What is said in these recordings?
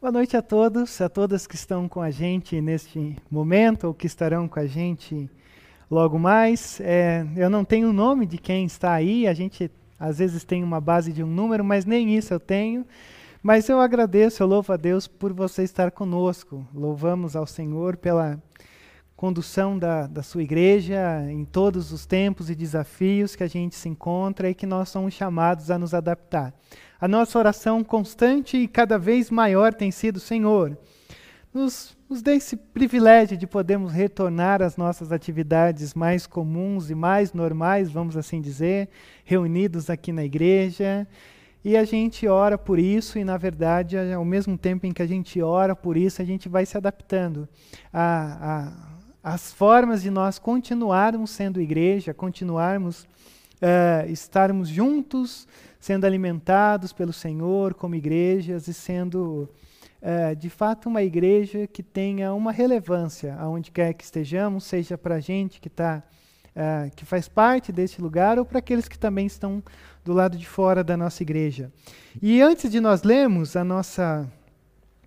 Boa noite a todos, a todas que estão com a gente neste momento ou que estarão com a gente logo mais. É, eu não tenho o nome de quem está aí, a gente às vezes tem uma base de um número, mas nem isso eu tenho. Mas eu agradeço, eu louvo a Deus por você estar conosco. Louvamos ao Senhor pela condução da, da sua igreja em todos os tempos e desafios que a gente se encontra e que nós somos chamados a nos adaptar. A nossa oração constante e cada vez maior tem sido, Senhor, nos, nos dê esse privilégio de podermos retornar às nossas atividades mais comuns e mais normais, vamos assim dizer, reunidos aqui na igreja. E a gente ora por isso, e na verdade, ao mesmo tempo em que a gente ora por isso, a gente vai se adaptando as formas de nós continuarmos sendo igreja, continuarmos uh, estarmos juntos sendo alimentados pelo Senhor como igrejas e sendo é, de fato uma igreja que tenha uma relevância aonde quer que estejamos, seja para a gente que está é, que faz parte desse lugar ou para aqueles que também estão do lado de fora da nossa igreja. E antes de nós lermos a nossa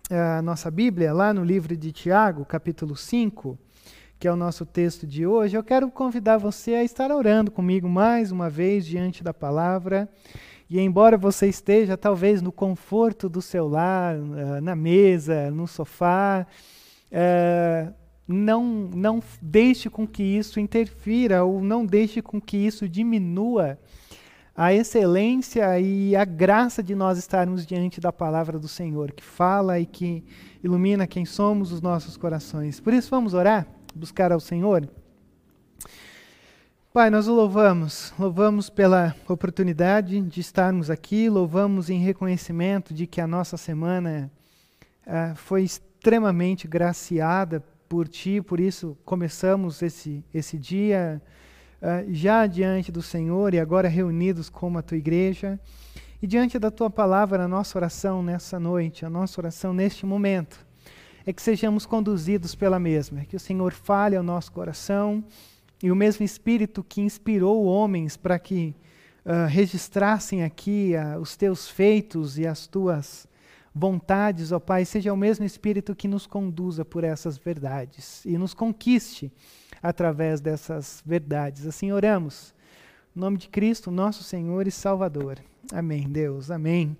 a nossa Bíblia lá no livro de Tiago, capítulo 5, que é o nosso texto de hoje, eu quero convidar você a estar orando comigo mais uma vez diante da palavra. E embora você esteja talvez no conforto do seu lar, uh, na mesa, no sofá, uh, não, não deixe com que isso interfira ou não deixe com que isso diminua a excelência e a graça de nós estarmos diante da palavra do Senhor, que fala e que ilumina quem somos os nossos corações. Por isso, vamos orar, buscar ao Senhor. Pai, nós o louvamos, louvamos pela oportunidade de estarmos aqui, louvamos em reconhecimento de que a nossa semana uh, foi extremamente graciada por Ti, por isso começamos esse, esse dia uh, já diante do Senhor e agora reunidos como a Tua igreja. E diante da Tua palavra, a nossa oração nessa noite, a nossa oração neste momento, é que sejamos conduzidos pela mesma, é que o Senhor fale ao nosso coração e o mesmo Espírito que inspirou homens para que uh, registrassem aqui uh, os teus feitos e as tuas vontades, ó Pai, seja o mesmo Espírito que nos conduza por essas verdades e nos conquiste através dessas verdades. Assim oramos. Em nome de Cristo, nosso Senhor e Salvador. Amém, Deus. Amém.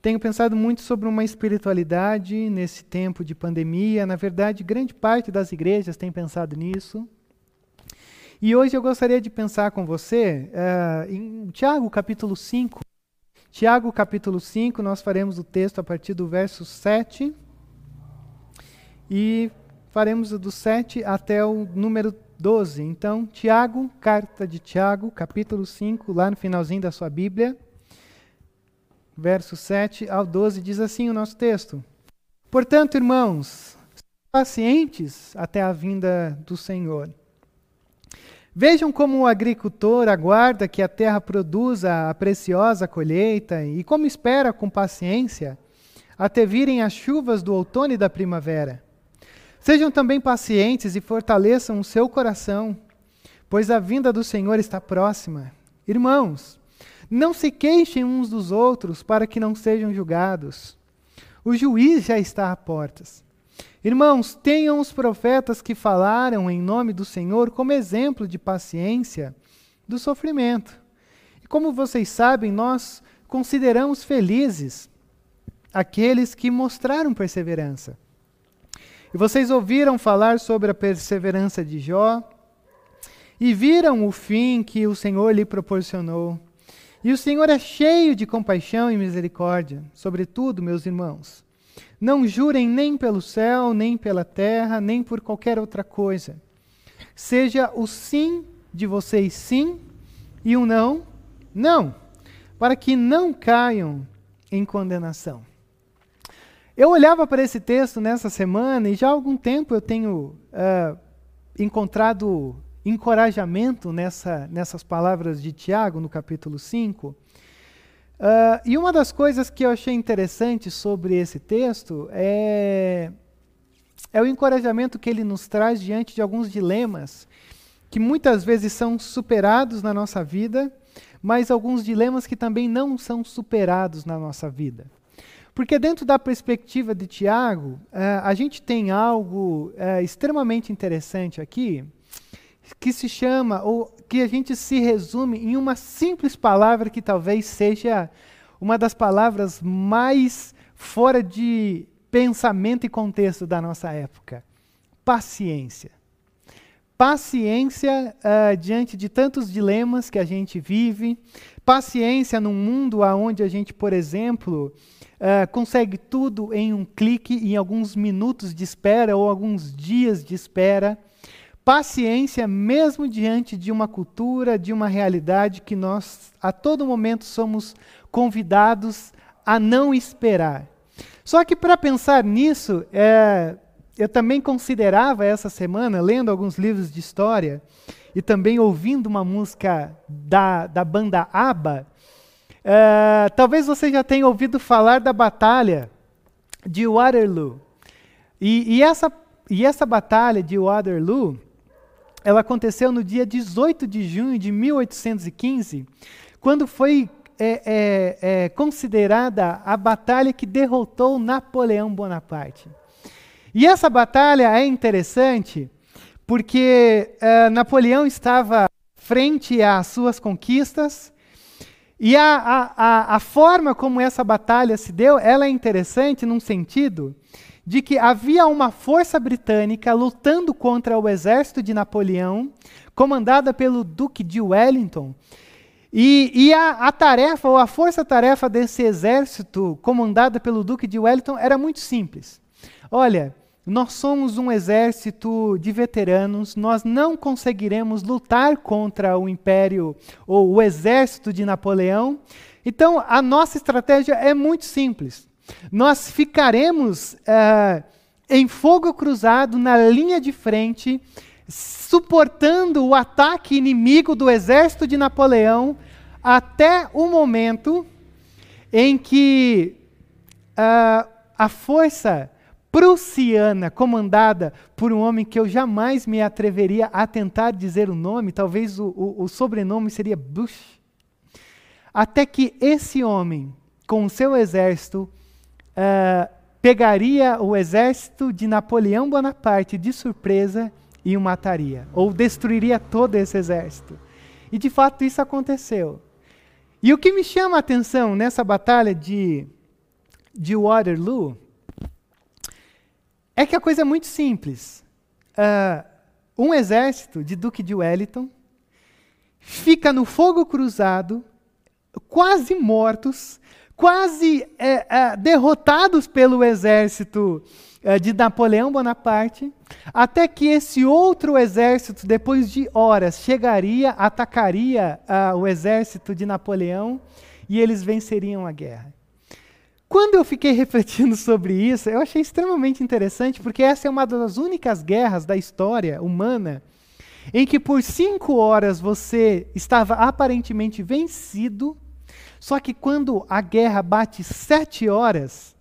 Tenho pensado muito sobre uma espiritualidade nesse tempo de pandemia. Na verdade, grande parte das igrejas tem pensado nisso. E hoje eu gostaria de pensar com você uh, em Tiago capítulo 5. Tiago capítulo 5, nós faremos o texto a partir do verso 7. E faremos do 7 até o número 12. Então, Tiago, carta de Tiago, capítulo 5, lá no finalzinho da sua Bíblia, verso 7 ao 12, diz assim o nosso texto: Portanto, irmãos, pacientes até a vinda do Senhor. Vejam como o agricultor aguarda que a terra produza a preciosa colheita e como espera com paciência até virem as chuvas do outono e da primavera. Sejam também pacientes e fortaleçam o seu coração, pois a vinda do Senhor está próxima. Irmãos, não se queixem uns dos outros para que não sejam julgados. O juiz já está à portas. Irmãos, tenham os profetas que falaram em nome do Senhor como exemplo de paciência do sofrimento. E como vocês sabem, nós consideramos felizes aqueles que mostraram perseverança. E vocês ouviram falar sobre a perseverança de Jó e viram o fim que o Senhor lhe proporcionou. E o Senhor é cheio de compaixão e misericórdia, sobretudo, meus irmãos. Não jurem nem pelo céu, nem pela terra, nem por qualquer outra coisa. Seja o sim de vocês sim e o não, não, para que não caiam em condenação. Eu olhava para esse texto nessa semana e já há algum tempo eu tenho uh, encontrado encorajamento nessa, nessas palavras de Tiago, no capítulo 5. Uh, e uma das coisas que eu achei interessante sobre esse texto é, é o encorajamento que ele nos traz diante de alguns dilemas que muitas vezes são superados na nossa vida, mas alguns dilemas que também não são superados na nossa vida. Porque dentro da perspectiva de Tiago, uh, a gente tem algo uh, extremamente interessante aqui, que se chama, ou que a gente se resume em uma simples palavra que talvez seja uma das palavras mais fora de pensamento e contexto da nossa época: paciência. Paciência uh, diante de tantos dilemas que a gente vive, paciência num mundo onde a gente, por exemplo, uh, consegue tudo em um clique, em alguns minutos de espera ou alguns dias de espera. Paciência mesmo diante de uma cultura, de uma realidade que nós a todo momento somos convidados a não esperar. Só que para pensar nisso, é, eu também considerava essa semana, lendo alguns livros de história e também ouvindo uma música da, da banda ABBA, é, talvez você já tenha ouvido falar da batalha de Waterloo. E, e, essa, e essa batalha de Waterloo, ela aconteceu no dia 18 de junho de 1815, quando foi é, é, é, considerada a batalha que derrotou Napoleão Bonaparte. E essa batalha é interessante porque uh, Napoleão estava frente às suas conquistas e a, a, a, a forma como essa batalha se deu, ela é interessante num sentido de que havia uma força britânica lutando contra o exército de Napoleão, comandada pelo Duque de Wellington, e, e a, a, tarefa, ou a força-tarefa desse exército, comandada pelo Duque de Wellington, era muito simples. Olha, nós somos um exército de veteranos, nós não conseguiremos lutar contra o império ou o exército de Napoleão. Então, a nossa estratégia é muito simples. Nós ficaremos uh, em fogo cruzado na linha de frente suportando o ataque inimigo do exército de Napoleão até o momento em que uh, a força prussiana, comandada por um homem que eu jamais me atreveria a tentar dizer o nome, talvez o, o, o sobrenome seria Bush, até que esse homem, com o seu exército, uh, pegaria o exército de Napoleão Bonaparte de surpresa e o mataria, ou destruiria todo esse exército. E de fato isso aconteceu. E o que me chama a atenção nessa batalha de, de Waterloo é que a coisa é muito simples. Uh, um exército de Duque de Wellington fica no fogo cruzado, quase mortos, quase é, é, derrotados pelo exército é, de Napoleão Bonaparte, até que esse outro exército, depois de horas, chegaria, atacaria uh, o exército de Napoleão e eles venceriam a guerra. Quando eu fiquei refletindo sobre isso, eu achei extremamente interessante, porque essa é uma das únicas guerras da história humana em que por cinco horas você estava aparentemente vencido, só que quando a guerra bate sete horas,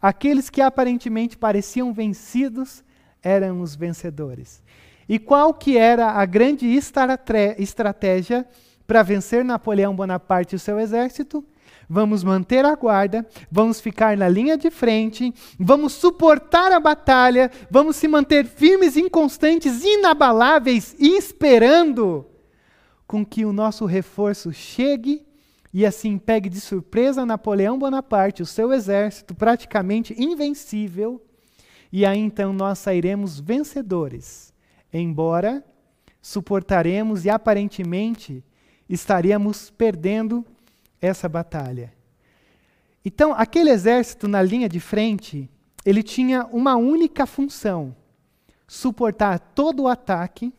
Aqueles que aparentemente pareciam vencidos eram os vencedores. E qual que era a grande estratégia para vencer Napoleão Bonaparte e o seu exército? Vamos manter a guarda, vamos ficar na linha de frente, vamos suportar a batalha, vamos se manter firmes, inconstantes, inabaláveis, esperando com que o nosso reforço chegue e assim pegue de surpresa Napoleão Bonaparte, o seu exército praticamente invencível, e aí então nós sairemos vencedores, embora suportaremos e aparentemente estaríamos perdendo essa batalha. Então, aquele exército na linha de frente, ele tinha uma única função: suportar todo o ataque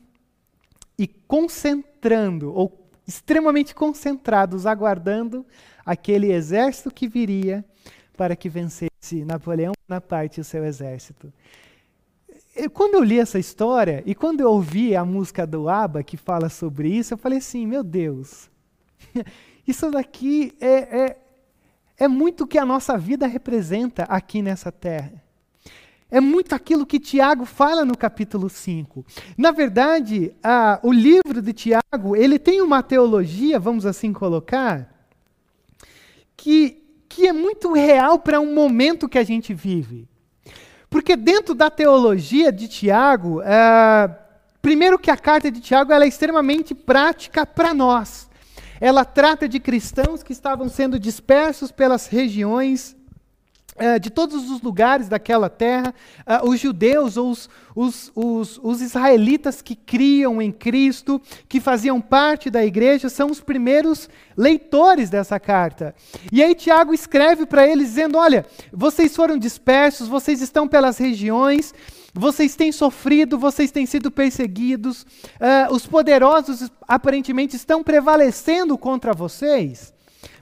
e concentrando ou extremamente concentrados, aguardando aquele exército que viria para que vencesse Napoleão na parte do seu exército. E quando eu li essa história e quando eu ouvi a música do ABBA que fala sobre isso, eu falei assim: meu Deus, isso daqui é, é, é muito o que a nossa vida representa aqui nessa terra. É muito aquilo que Tiago fala no capítulo 5. Na verdade, a, o livro de Tiago, ele tem uma teologia, vamos assim colocar, que, que é muito real para um momento que a gente vive. Porque dentro da teologia de Tiago, é, primeiro que a carta de Tiago ela é extremamente prática para nós. Ela trata de cristãos que estavam sendo dispersos pelas regiões uh, de todos os lugares daquela terra, uh, os judeus os, os, os, os, israelitas que criam em Cristo, que faziam parte da igreja, são os primeiros leitores dessa carta. E aí Tiago escreve para eles dizendo: Olha, vocês foram dispersos, vocês estão pelas regiões. Vocês têm sofrido, vocês têm sido perseguidos, uh, os poderosos aparentemente estão prevalecendo contra vocês.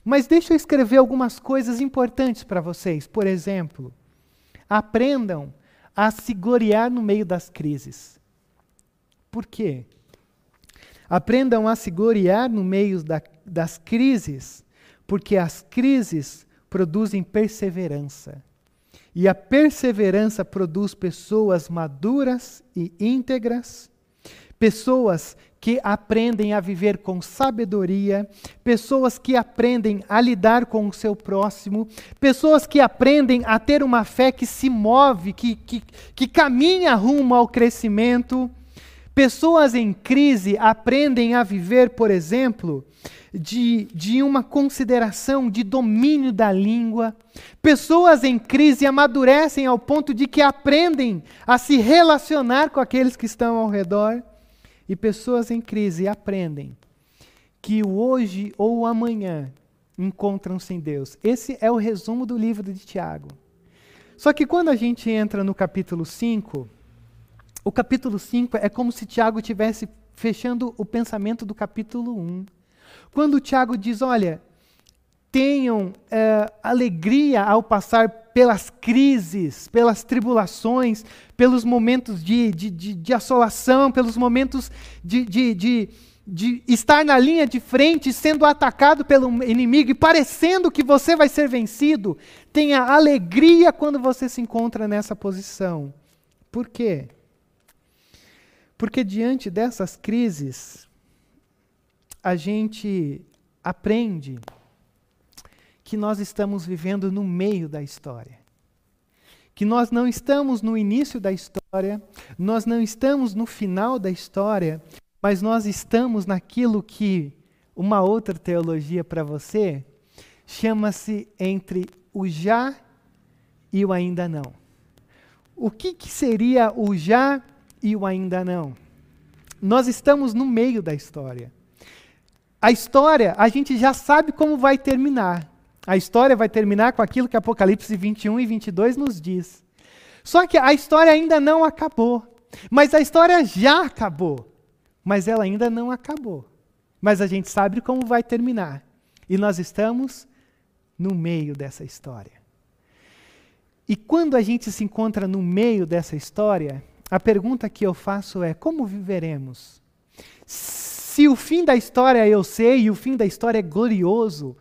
Mas deixa eu escrever algumas coisas importantes para vocês. Por exemplo, aprendam a se gloriar no meio das crises. Por quê? Aprendam a se gloriar no meio da, das crises, porque as crises produzem perseverança. E a perseverança produz pessoas maduras e íntegras, pessoas que aprendem a viver com sabedoria, pessoas que aprendem a lidar com o seu próximo, pessoas que aprendem a ter uma fé que se move, que, que, que caminha rumo ao crescimento. Pessoas em crise aprendem a viver, por exemplo, de, de uma consideração de domínio da língua. Pessoas em crise amadurecem ao ponto de que aprendem a se relacionar com aqueles que estão ao redor. E pessoas em crise aprendem que o hoje ou o amanhã encontram-se em Deus. Esse é o resumo do livro de Tiago. Só que quando a gente entra no capítulo 5, o capítulo 5 é como se Tiago estivesse fechando o pensamento do capítulo 1. Quando o Tiago diz: olha, tenham é, alegria ao passar pelas crises, pelas tribulações, pelos momentos de, de, de, de assolação, pelos momentos de, de, de, de estar na linha de frente, sendo atacado pelo inimigo e parecendo que você vai ser vencido. Tenha alegria quando você se encontra nessa posição. Por quê? Porque diante dessas crises, a gente aprende que nós estamos vivendo no meio da história. Que nós não estamos no início da história, nós não estamos no final da história, mas nós estamos naquilo que uma outra teologia para você chama-se entre o já e o ainda não. O que, que seria o já e o ainda não? Nós estamos no meio da história. A história, a gente já sabe como vai terminar. A história vai terminar com aquilo que Apocalipse 21 e 22 nos diz. Só que a história ainda não acabou. Mas a história já acabou. Mas ela ainda não acabou. Mas a gente sabe como vai terminar. E nós estamos no meio dessa história. E quando a gente se encontra no meio dessa história, a pergunta que eu faço é: como viveremos? Se o fim da história eu sei e o fim da história é glorioso,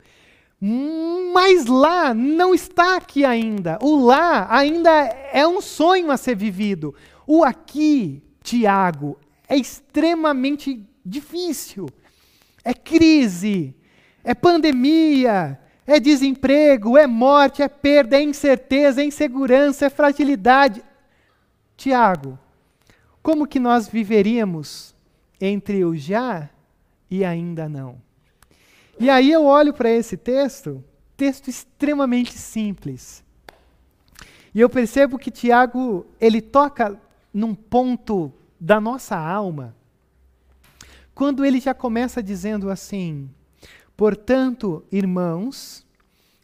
mas lá não está aqui ainda. O lá ainda é um sonho a ser vivido. O aqui, Tiago, é extremamente difícil. É crise, é pandemia, é desemprego, é morte, é perda, é incerteza, é insegurança, é fragilidade. Tiago, como que nós viveríamos entre o já e ainda não. E aí eu olho para esse texto, texto extremamente simples. E eu percebo que Tiago, ele toca num ponto da nossa alma, quando ele já começa dizendo assim: Portanto, irmãos,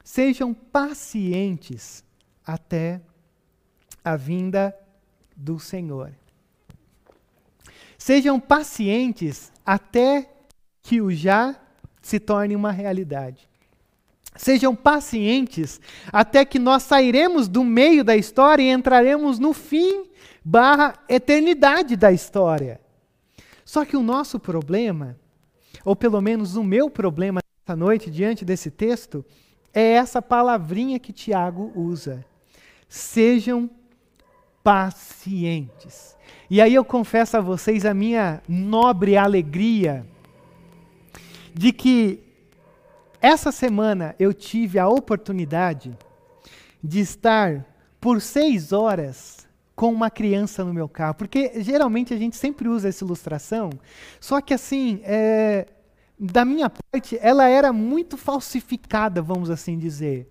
sejam pacientes até a vinda do Senhor. Sejam pacientes até que o já se torne uma realidade. Sejam pacientes até que nós sairemos do meio da história e entraremos no fim barra eternidade da história. Só que o nosso problema, ou pelo menos o meu problema esta noite diante desse texto, é essa palavrinha que Tiago usa. Sejam pacientes. E aí eu confesso a vocês a minha nobre alegria de que essa semana eu tive a oportunidade de estar por seis horas com uma criança no meu carro, porque geralmente a gente sempre usa essa ilustração, só que assim, é, da minha parte, ela era muito falsificada, vamos assim dizer.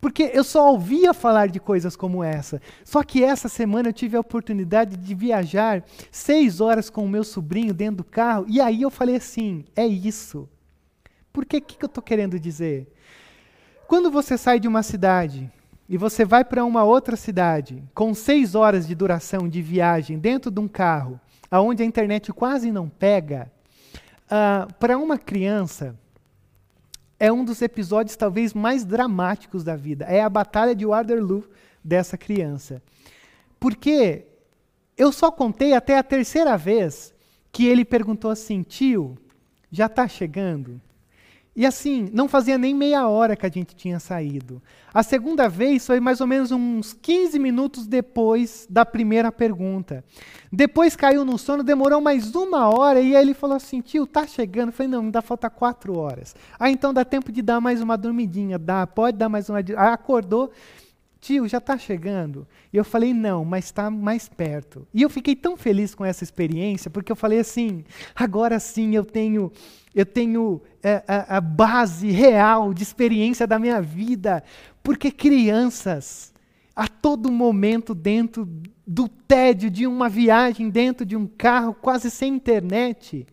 Porque eu só ouvia falar de coisas como essa. Só que essa semana eu tive a oportunidade de viajar seis horas com o meu sobrinho dentro do carro, e aí eu falei assim: é isso. Por que, que eu estou querendo dizer? Quando você sai de uma cidade e você vai para uma outra cidade, com seis horas de duração de viagem dentro de um carro, aonde a internet quase não pega, uh, para uma criança, é um dos episódios talvez mais dramáticos da vida. É a batalha de Waterloo dessa criança. Porque eu só contei até a terceira vez que ele perguntou assim: tio, já está chegando? E assim, não fazia nem meia hora que a gente tinha saído. A segunda vez foi mais ou menos uns 15 minutos depois da primeira pergunta. Depois caiu no sono, demorou mais uma hora e aí ele falou assim: tio, tá chegando? Eu falei: não, ainda falta quatro horas. Ah, então dá tempo de dar mais uma dormidinha. Dá, pode dar mais uma. Aí acordou tio, já está chegando? E eu falei, não, mas está mais perto. E eu fiquei tão feliz com essa experiência, porque eu falei assim, agora sim eu tenho, eu tenho é, a, a base real de experiência da minha vida, porque crianças, a todo momento dentro do tédio de uma viagem, dentro de um carro, quase sem internet,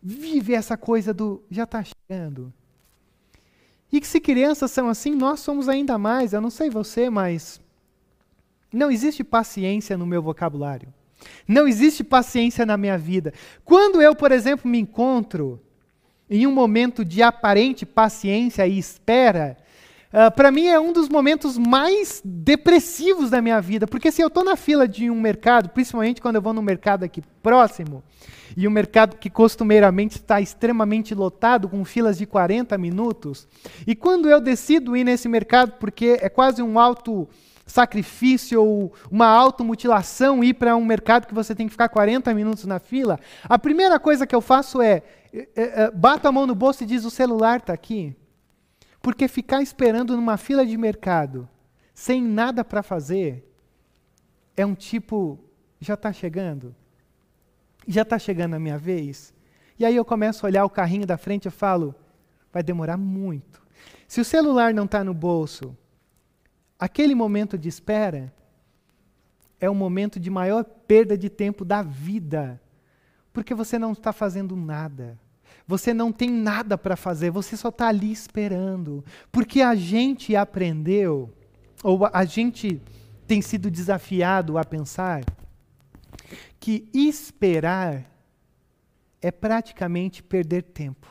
vive essa coisa do já está chegando. E que se crianças são assim, nós somos ainda mais. Eu não sei você, mas não existe paciência no meu vocabulário. Não existe paciência na minha vida. Quando eu, por exemplo, me encontro em um momento de aparente paciência e espera, ah, para mim é um dos momentos mais depressivos da minha vida, porque se eu estou na fila de um mercado, principalmente quando eu vou num mercado aqui próximo, e um mercado que costumeiramente está extremamente lotado, com filas de 40 minutos, e quando eu decido ir nesse mercado, porque é quase um alto sacrifício ou uma automutilação ir para um mercado que você tem que ficar 40 minutos na fila, a primeira coisa que eu faço é, é, é bato a mão no bolso e diz o celular está aqui. Porque ficar esperando numa fila de mercado sem nada para fazer é um tipo, já está chegando? Já está chegando a minha vez? E aí eu começo a olhar o carrinho da frente e falo, vai demorar muito. Se o celular não está no bolso, aquele momento de espera é o momento de maior perda de tempo da vida, porque você não está fazendo nada. Você não tem nada para fazer, você só está ali esperando. Porque a gente aprendeu, ou a gente tem sido desafiado a pensar, que esperar é praticamente perder tempo.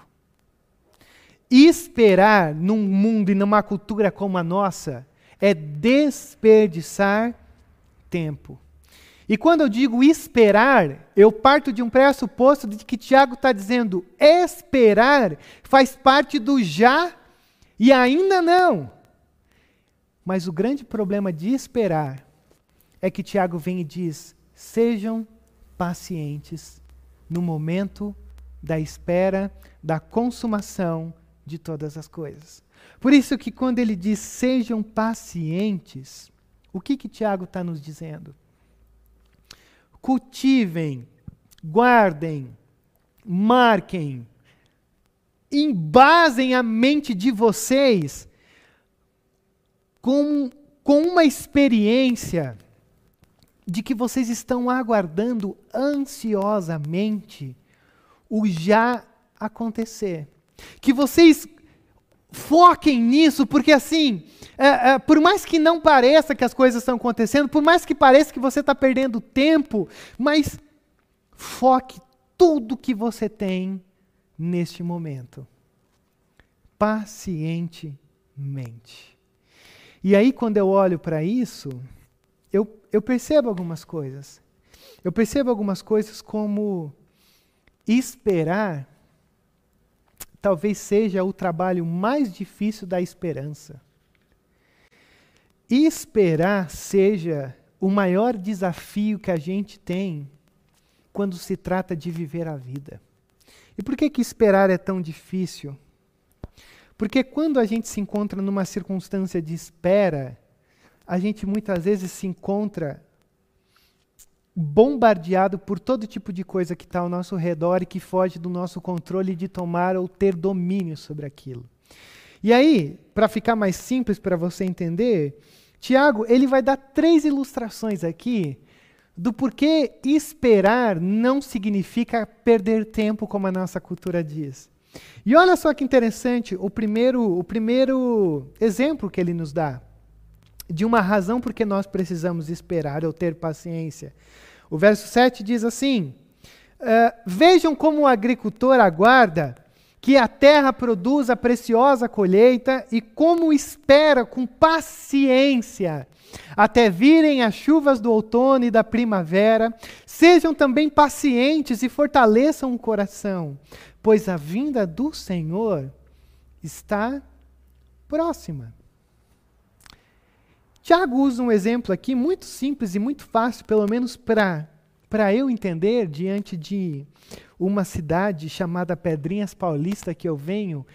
Esperar num mundo e numa cultura como a nossa é desperdiçar tempo. E quando eu digo esperar, eu parto de um pressuposto de que Tiago está dizendo esperar faz parte do já e ainda não. Mas o grande problema de esperar é que Tiago vem e diz: sejam pacientes no momento da espera, da consumação de todas as coisas. Por isso que quando ele diz sejam pacientes, o que que Tiago está nos dizendo? Cultivem, guardem, marquem, embasem a mente de vocês com, com uma experiência de que vocês estão aguardando ansiosamente o já acontecer. Que vocês foquem nisso, porque assim, é, é, por mais que não pareça que as coisas estão acontecendo, por mais que pareça que você está perdendo tempo, mas foque tudo que você tem neste momento. Pacientemente. E aí, quando eu olho para isso, eu, eu percebo algumas coisas. Eu percebo algumas coisas como esperar talvez seja o trabalho mais difícil da esperança. Esperar seja o maior desafio que a gente tem quando se trata de viver a vida. E por que que esperar é tão difícil? Porque quando a gente se encontra numa circunstância de espera, a gente muitas vezes se encontra bombardeado por todo tipo de coisa que está ao nosso redor e que foge do nosso controle de tomar ou ter domínio sobre aquilo. E aí, para ficar mais simples para você entender, Tiago ele vai dar três ilustrações aqui do porquê esperar não significa perder tempo, como a nossa cultura diz. E olha só que interessante, o primeiro, o primeiro exemplo que ele nos dá de uma razão por que nós precisamos esperar ou ter paciência. O verso 7 diz assim: uh, Vejam como o agricultor aguarda que a terra produza preciosa colheita e como espera com paciência até virem as chuvas do outono e da primavera. Sejam também pacientes e fortaleçam o coração, pois a vinda do Senhor está próxima. Tiago usa um exemplo aqui muito simples e muito fácil, pelo menos para eu entender, diante de uma cidade chamada Pedrinhas Paulista que eu venho,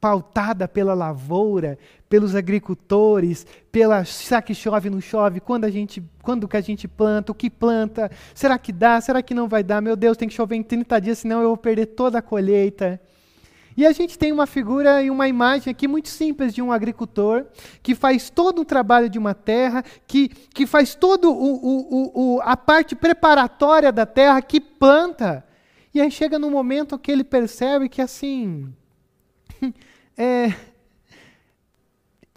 pautada pela lavoura, pelos agricultores, pela será que chove não chove, quando a gente, quando que a gente planta, o que planta, será que dá, será que não vai dar? Meu Deus, tem que chover em 30 dias, senão eu vou perder toda a colheita. E a gente tem uma figura e uma imagem aqui muito simples de um agricultor que faz todo o trabalho de uma terra, que, que faz toda a parte preparatória da terra, que planta. E aí chega no momento que ele percebe que assim. é,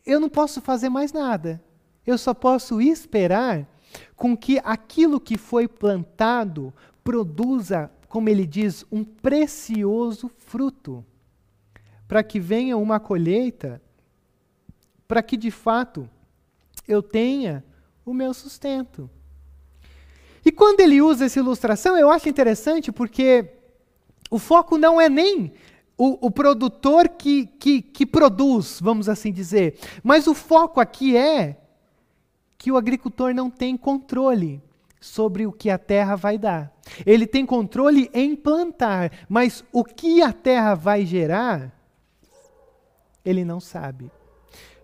eu não posso fazer mais nada. Eu só posso esperar com que aquilo que foi plantado produza, como ele diz, um precioso fruto para que venha uma colheita, para que de fato eu tenha o meu sustento. E quando ele usa essa ilustração, eu acho interessante porque o foco não é nem o, o produtor que, que, que produz, vamos assim dizer, mas o foco aqui é que o agricultor não tem controle sobre o que a terra vai dar. Ele tem controle em plantar, mas o que a terra vai gerar, ele não sabe.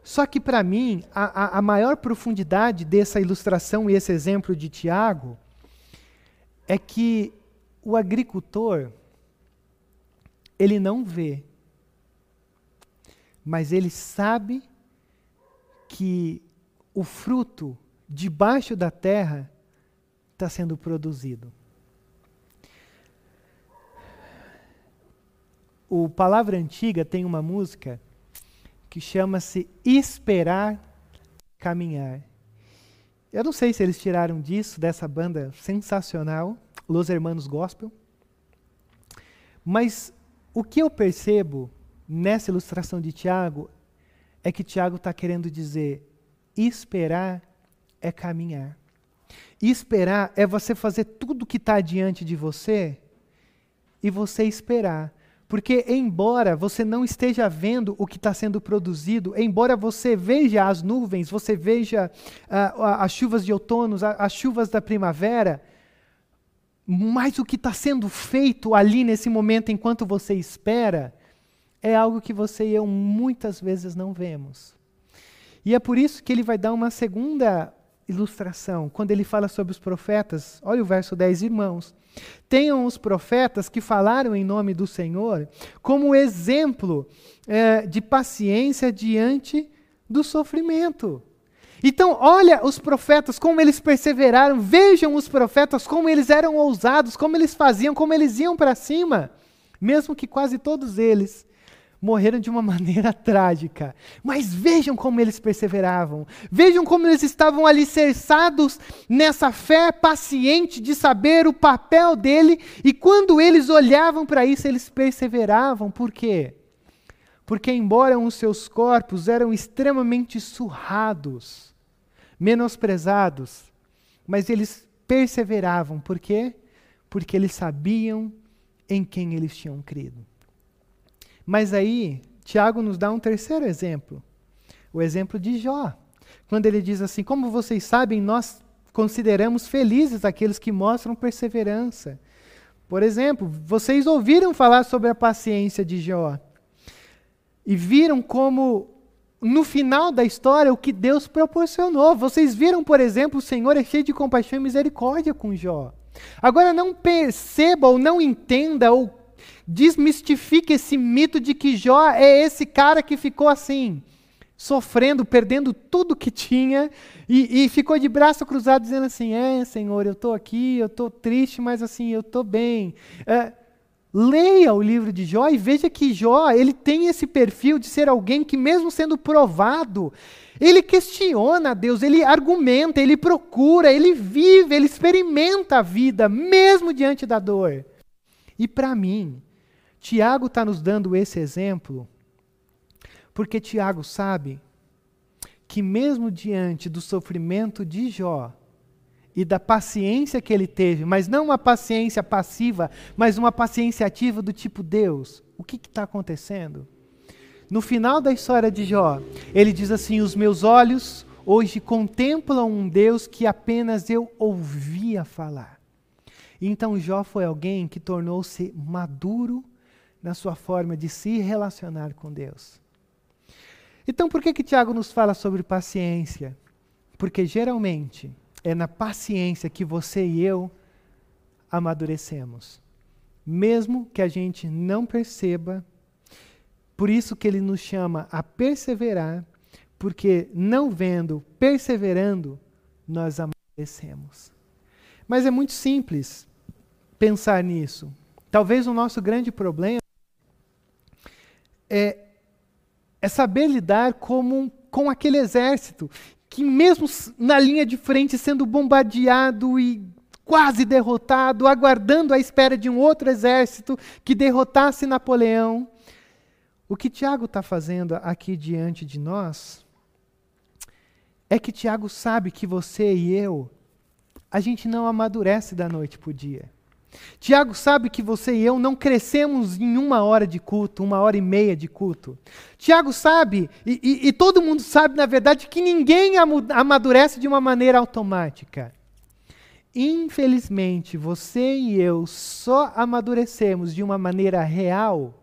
Só que para mim, a, a, a, maior profundidade dessa ilustração e esse exemplo de Tiago é que o agricultor, ele não vê, mas ele sabe que o fruto debaixo da terra está sendo produzido. O Palavra Antiga tem uma música que chama-se Esperar Caminhar. Eu não sei se eles tiraram disso, dessa banda sensacional, Los Hermanos Gospel, mas o que eu percebo nessa ilustração de Tiago é que Tiago está querendo dizer: esperar é caminhar. Esperar é você fazer tudo que está diante de você e você esperar. Porque, embora você não esteja vendo o que está sendo produzido, embora você veja as nuvens, você veja uh, as chuvas de outono, as chuvas da primavera, mas o que está sendo feito ali nesse momento, enquanto você espera, é algo que você e eu muitas vezes não vemos. E é por isso que ele vai dar uma segunda ilustração, quando ele fala sobre os profetas. Olha o verso 10, irmãos. Tenham os profetas que falaram em nome do Senhor como exemplo é, de paciência diante do sofrimento. Então, olha os profetas, como eles perseveraram, vejam os profetas, como eles eram ousados, como eles faziam, como eles iam para cima, mesmo que quase todos eles morreram de uma maneira trágica. Mas vejam como eles perseveravam. Vejam como eles estavam alicerçados nessa fé paciente de saber o papel dele. E quando eles olhavam para isso, eles perseveravam. Por quê? Porque, embora os seus corpos eram extremamente surrados, menosprezados, mas eles perseveravam. Por quê? Porque eles sabiam em quem eles tinham crido. Mas aí, Tiago nos dá um terceiro exemplo, o exemplo de Jó. Quando ele diz assim: Como vocês sabem, nós consideramos felizes aqueles que mostram e viram como no final da história o que Deus proporcionou. Vocês viram, por exemplo, o Senhor é cheio de compaixão e misericórdia com Jó. Agora não perceba ou não entenda ou desmistifique esse mito de que Jó é esse cara que ficou assim, sofrendo, perdendo tudo que tinha e, e ficou de braço cruzado dizendo assim: É, Senhor, eu estou aqui, eu estou triste, mas assim, eu estou bem. É, leia o livro de Jó e veja que Jó ele tem esse perfil de ser alguém que, mesmo sendo provado, ele questiona a Deus, ele argumenta, ele procura, ele vive, ele experimenta a vida, mesmo diante da dor. E para mim, Tiago está nos dando esse exemplo, porque Tiago sabe que, mesmo diante do sofrimento de Jó e da paciência que ele teve, mas não uma paciência passiva, mas uma paciência ativa do tipo: Deus, o que está acontecendo? No final da história de Jó, ele diz assim: Os meus olhos hoje contemplam um Deus que apenas eu ouvia falar. Então Jó foi alguém que tornou-se maduro na sua forma de se relacionar com Deus. Então, por que que Tiago nos fala sobre paciência? Porque geralmente é na paciência que você e eu amadurecemos. Mesmo que a gente não perceba, por isso que ele nos chama a perseverar, porque não vendo, perseverando, nós amadurecemos. Mas é muito simples pensar nisso. Talvez o nosso grande problema é, é saber lidar como, com aquele exército que, mesmo na linha de frente, sendo bombardeado e quase derrotado, aguardando a espera de um outro exército que derrotasse Napoleão. O que Tiago está fazendo aqui diante de nós é que Tiago sabe que você e eu, a gente não amadurece da noite para o dia. Tiago sabe que você e eu não crescemos em uma hora de culto, uma hora e meia de culto. Tiago sabe, e, e, e todo mundo sabe, na verdade, que ninguém amadurece de uma maneira automática. Infelizmente, você e eu só amadurecemos de uma maneira real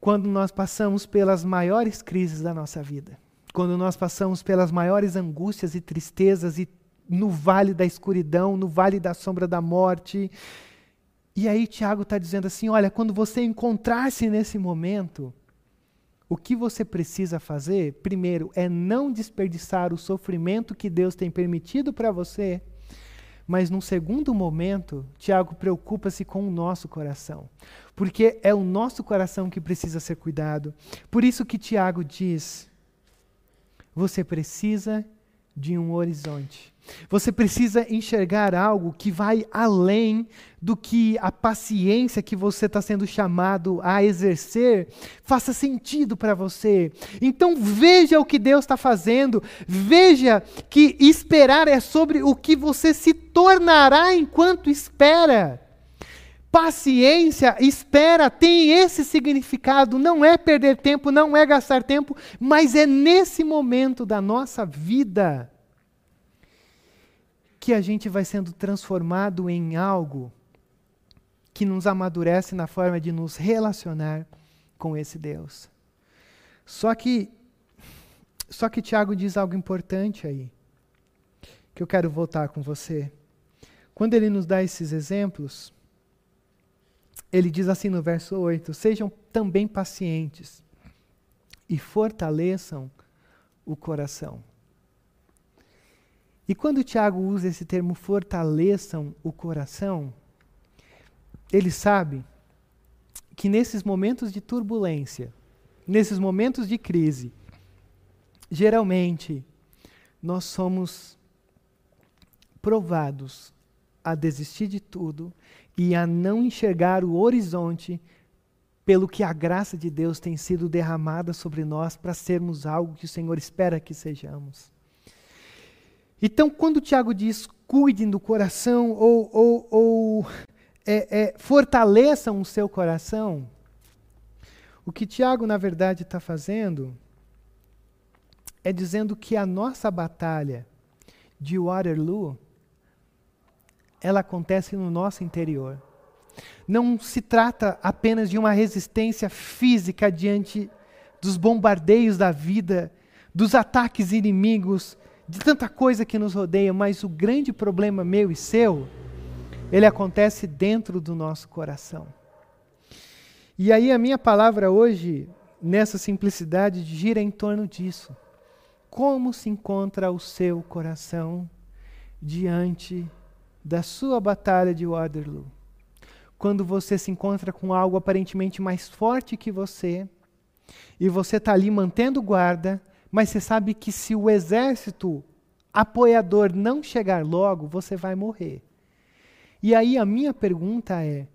quando nós passamos pelas maiores crises da nossa vida. Quando nós passamos pelas maiores angústias e tristezas e no vale da escuridão, no vale da sombra da morte. E aí Tiago está dizendo assim: olha, quando você encontrar-se nesse momento, o que você precisa fazer, primeiro, é não desperdiçar o sofrimento que Deus tem permitido para você, mas num segundo momento, Tiago preocupa-se com o nosso coração, porque é o nosso coração que precisa ser cuidado. Por isso que Tiago diz: você precisa de um horizonte. Você precisa enxergar algo que vai além do que a paciência que você está sendo chamado a exercer faça sentido para você. Então veja o que Deus está fazendo, veja que esperar é sobre o que você se tornará enquanto espera. Paciência, espera, tem esse significado. Não é perder tempo, não é gastar tempo, mas é nesse momento da nossa vida que a gente vai sendo transformado em algo que nos amadurece na forma de nos relacionar com esse Deus. Só que só que Tiago diz algo importante aí, que eu quero voltar com você. Quando ele nos dá esses exemplos, ele diz assim no verso 8: Sejam também pacientes e fortaleçam o coração. E quando Tiago usa esse termo fortaleçam o coração, ele sabe que nesses momentos de turbulência, nesses momentos de crise, geralmente nós somos provados a desistir de tudo e a não enxergar o horizonte pelo que a graça de Deus tem sido derramada sobre nós para sermos algo que o Senhor espera que sejamos. Então, quando Tiago diz cuidem do coração ou, ou, ou é, é, fortaleçam o seu coração, o que Tiago, na verdade, está fazendo é dizendo que a nossa batalha de Waterloo ela acontece no nosso interior. não se trata apenas de uma resistência física diante dos bombardeios da vida, dos ataques inimigos, de tanta coisa que nos rodeia, mas o grande problema meu e seu, ele acontece dentro do nosso coração. E aí a minha palavra hoje, nessa simplicidade, gira em torno disso. Como se encontra o seu coração diante da sua batalha de Waterloo? Quando você se encontra com algo aparentemente mais forte que você, e você está ali mantendo guarda, mas você sabe que se o exército apoiador não chegar logo, você vai morrer. E aí a minha pergunta é: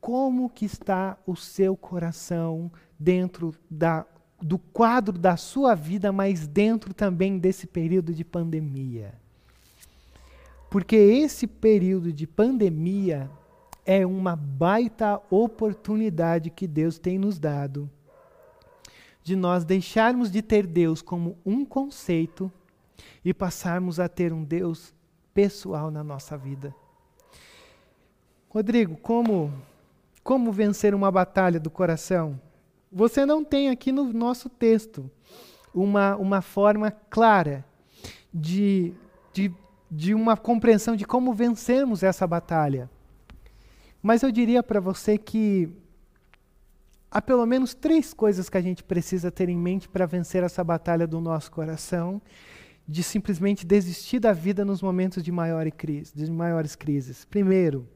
como que está o seu coração dentro da, do quadro da sua vida, mas dentro também desse período de pandemia? Porque esse período de pandemia é uma baita oportunidade que Deus tem nos dado de nós deixarmos de ter Deus como um conceito e passarmos a ter um Deus pessoal na nossa vida. Rodrigo, como como vencer uma batalha do coração? Você não tem aqui no nosso texto uma, uma forma clara de, de, de uma compreensão de como vencermos essa batalha. Mas eu diria para você que há pelo menos três coisas que a gente precisa ter em mente para vencer essa batalha do nosso coração, de simplesmente desistir da vida nos momentos de, maior crise, de maiores crises. Primeiro,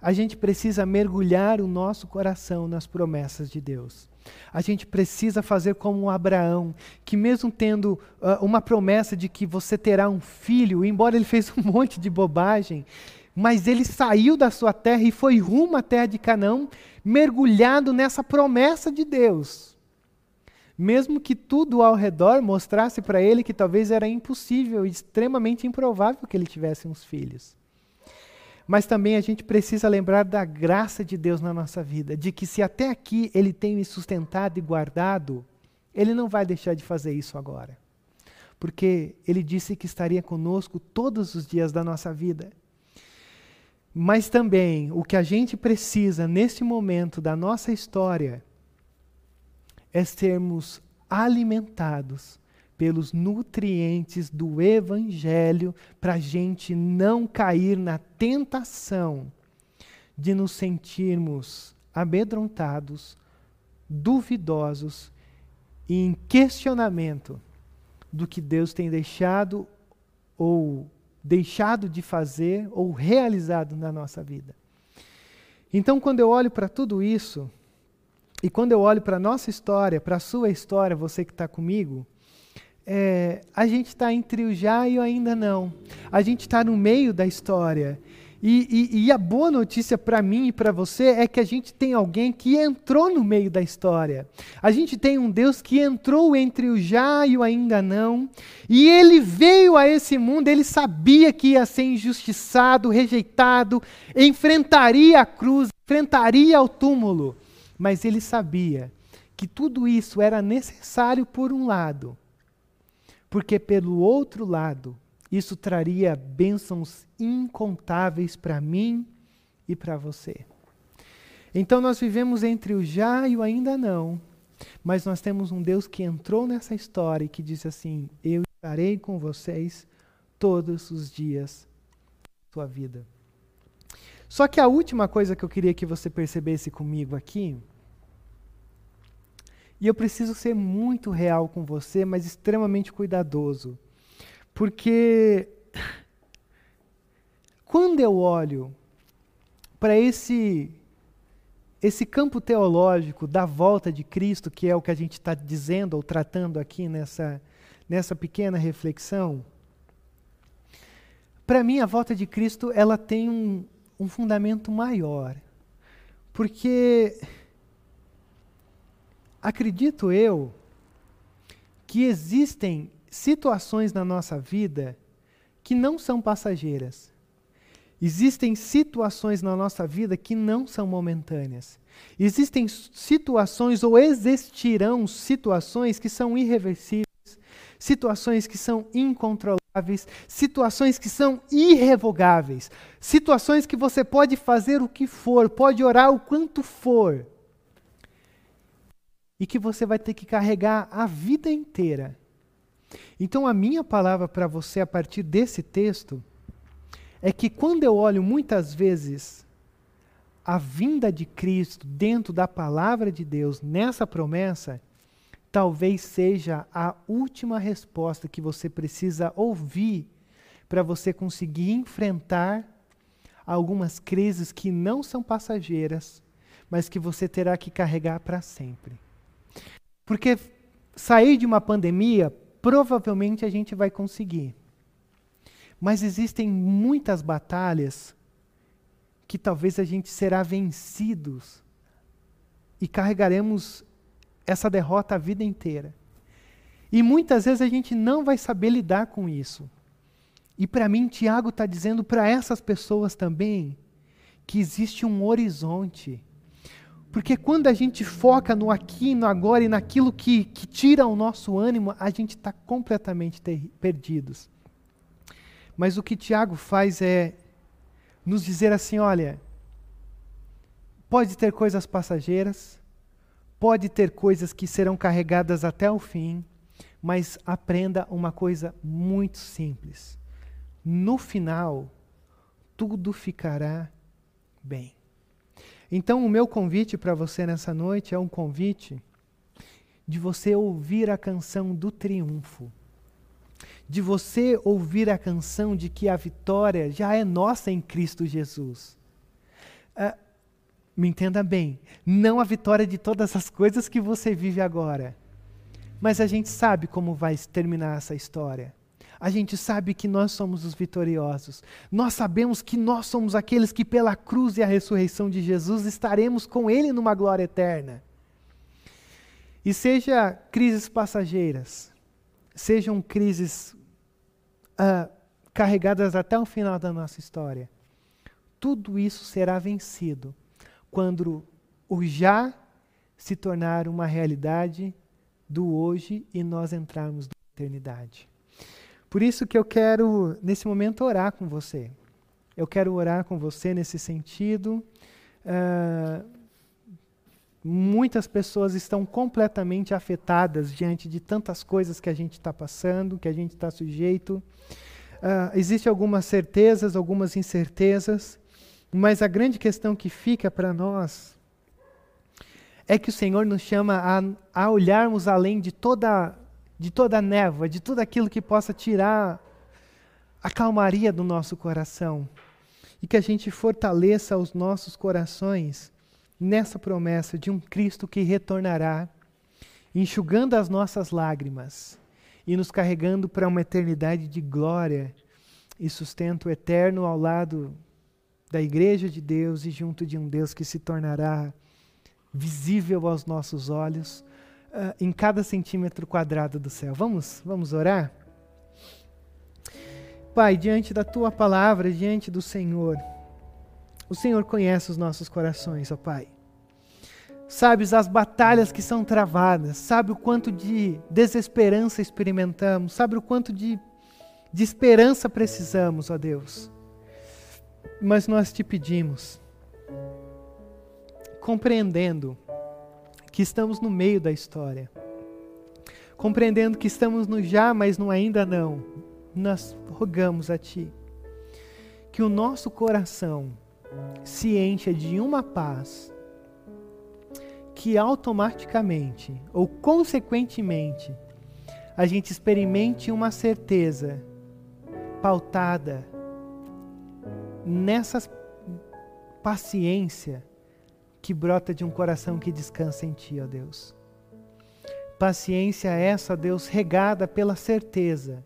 a gente precisa mergulhar o nosso coração nas promessas de Deus. A gente precisa fazer como Abraão, que mesmo tendo uh, uma promessa de que você terá um filho, embora ele fez um monte de bobagem, mas ele saiu da sua terra e foi rumo à terra de Canaã, mergulhado nessa promessa de Deus. Mesmo que tudo ao redor mostrasse para ele que talvez era impossível e extremamente improvável que ele tivesse uns filhos. Mas também a gente precisa lembrar da graça de Deus na nossa vida, de que se até aqui ele tem me sustentado e guardado, ele não vai deixar de fazer isso agora. Porque ele disse que estaria conosco todos os dias da nossa vida. Mas também o que a gente precisa nesse momento da nossa história é sermos alimentados pelos nutrientes do Evangelho para a gente não cair na tentação de nos sentirmos amedrontados, duvidosos e em questionamento do que Deus tem deixado ou deixado de fazer ou realizado na nossa vida. Então, quando eu olho para tudo isso, e quando eu olho para a nossa história, para a sua história, você que está comigo, é, a gente está entre o já e o ainda não. A gente está no meio da história. E, e, e a boa notícia para mim e para você é que a gente tem alguém que entrou no meio da história. A gente tem um Deus que entrou entre o já e o ainda não. E ele veio a esse mundo, ele sabia que ia ser injustiçado, rejeitado, enfrentaria a cruz, enfrentaria o túmulo. Mas ele sabia que tudo isso era necessário por um lado, porque pelo outro lado, isso traria bênçãos incontáveis para mim e para você. Então nós vivemos entre o já e o ainda não, mas nós temos um Deus que entrou nessa história e que diz assim: Eu estarei com vocês todos os dias da sua vida. Só que a última coisa que eu queria que você percebesse comigo aqui, e eu preciso ser muito real com você, mas extremamente cuidadoso. Porque quando eu olho para esse esse campo teológico da volta de Cristo, que é o que a gente está dizendo ou tratando aqui nessa, nessa pequena reflexão, para mim a volta de Cristo ela tem um, um fundamento maior. Porque acredito eu que existem situações na nossa vida que não são passageiras. Existem situações na nossa vida que não são momentâneas. Existem situações ou existirão situações que são irreversíveis, situações que são incontroláveis, situações que são irrevogáveis, situações que você pode fazer o que for, pode orar o quanto for, e que você vai ter que carregar a vida inteira. Então, a minha palavra para você a partir desse texto é que quando eu olho muitas vezes a vinda de Cristo dentro da palavra de Deus, nessa promessa, talvez seja a última resposta que você precisa ouvir para você conseguir enfrentar algumas crises que não são passageiras, mas que você terá que carregar para sempre. Porque sair de uma pandemia, provavelmente a gente vai conseguir. Mas existem muitas batalhas que talvez a gente será vencidos e carregaremos essa derrota a vida inteira. E muitas vezes a gente não vai saber lidar com isso. E para mim, Tiago está dizendo para essas pessoas também que existe um horizonte. Porque quando a gente foca no aqui, no agora e naquilo que, que tira o nosso ânimo, a gente está completamente perdidos. Mas o que Tiago faz é nos dizer assim: olha, pode ter coisas passageiras, pode ter coisas que serão carregadas até o fim, mas aprenda uma coisa muito simples. No final, tudo ficará bem. Então, o meu convite para você nessa noite é um convite de você ouvir a canção do triunfo de você ouvir a canção de que a vitória já é nossa em Cristo Jesus. Uh, me entenda bem, não a vitória de todas as coisas que você vive agora, mas a gente sabe como vai terminar essa história. A gente sabe que nós somos os vitoriosos. Nós sabemos que nós somos aqueles que, pela cruz e a ressurreição de Jesus, estaremos com Ele numa glória eterna. E seja crises passageiras, sejam crises uh, carregadas até o final da nossa história. Tudo isso será vencido quando o já se tornar uma realidade do hoje e nós entrarmos na eternidade. Por isso que eu quero, nesse momento, orar com você. Eu quero orar com você nesse sentido. Uh, muitas pessoas estão completamente afetadas diante de tantas coisas que a gente está passando, que a gente está sujeito. Uh, Existem algumas certezas, algumas incertezas, mas a grande questão que fica para nós é que o Senhor nos chama a, a olharmos além de toda, de toda a névoa, de tudo aquilo que possa tirar a calmaria do nosso coração. E que a gente fortaleça os nossos corações nessa promessa de um Cristo que retornará, enxugando as nossas lágrimas e nos carregando para uma eternidade de glória e sustento eterno ao lado da Igreja de Deus e junto de um Deus que se tornará visível aos nossos olhos uh, em cada centímetro quadrado do céu. Vamos, vamos orar? Pai, diante da tua palavra, diante do Senhor, o Senhor conhece os nossos corações, ó Pai sabes as batalhas que são travadas, sabe o quanto de desesperança experimentamos, sabe o quanto de, de esperança precisamos, ó Deus. Mas nós te pedimos, compreendendo que estamos no meio da história, compreendendo que estamos no já, mas no ainda não, nós rogamos a Ti que o nosso coração se encha de uma paz que automaticamente ou consequentemente a gente experimente uma certeza pautada nessa paciência que brota de um coração que descansa em Ti, ó Deus. Paciência essa, Deus, regada pela certeza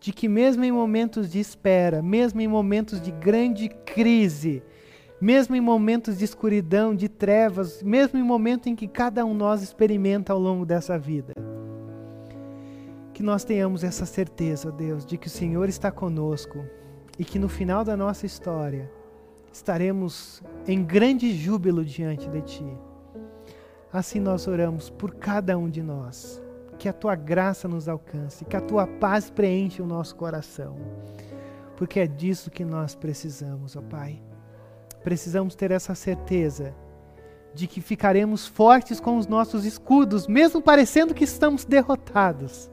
de que, mesmo em momentos de espera, mesmo em momentos de grande crise, mesmo em momentos de escuridão, de trevas, mesmo em momentos em que cada um nós experimenta ao longo dessa vida. Que nós tenhamos essa certeza, Deus, de que o Senhor está conosco e que no final da nossa história estaremos em grande júbilo diante de Ti. Assim nós oramos por cada um de nós. Que a tua graça nos alcance, que a tua paz preencha o nosso coração. Porque é disso que nós precisamos, ó Pai. Precisamos ter essa certeza de que ficaremos fortes com os nossos escudos, mesmo parecendo que estamos derrotados,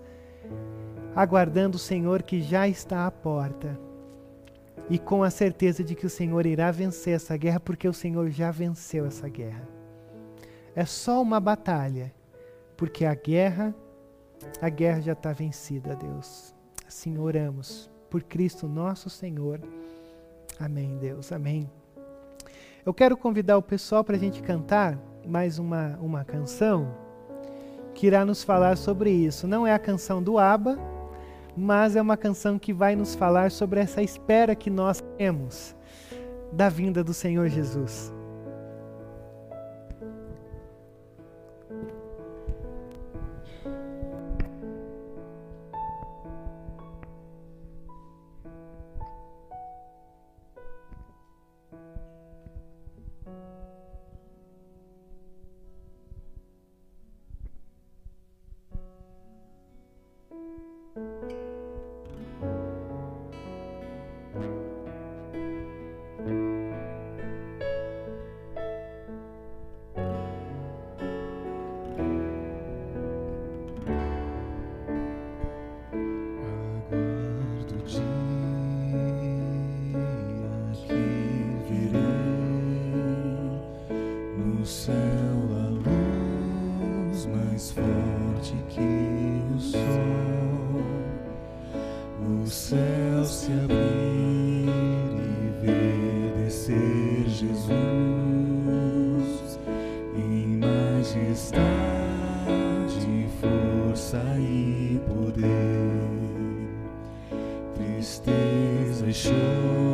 aguardando o Senhor que já está à porta e com a certeza de que o Senhor irá vencer essa guerra, porque o Senhor já venceu essa guerra. É só uma batalha, porque a guerra, a guerra já está vencida, Deus. Assim oramos por Cristo nosso Senhor. Amém, Deus. Amém. Eu quero convidar o pessoal para a gente cantar mais uma, uma canção que irá nos falar sobre isso. Não é a canção do ABBA, mas é uma canção que vai nos falar sobre essa espera que nós temos da vinda do Senhor Jesus. Jesus em majestade, força e poder, tristeza e choro.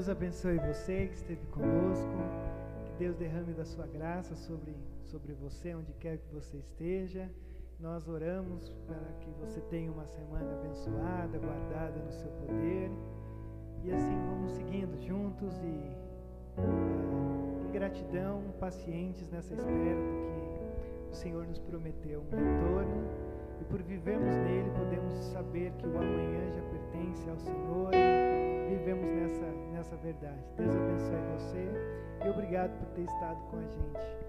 Deus abençoe você que esteve conosco. Que Deus derrame da sua graça sobre, sobre você, onde quer que você esteja. Nós oramos para que você tenha uma semana abençoada, guardada no seu poder. E assim vamos seguindo juntos e eh, em gratidão, pacientes nessa espera do que o Senhor nos prometeu, um retorno. E por vivermos nele, podemos saber que o amanhã já pertence ao Senhor vivemos nessa, nessa verdade. Deus abençoe você e obrigado por ter estado com a gente.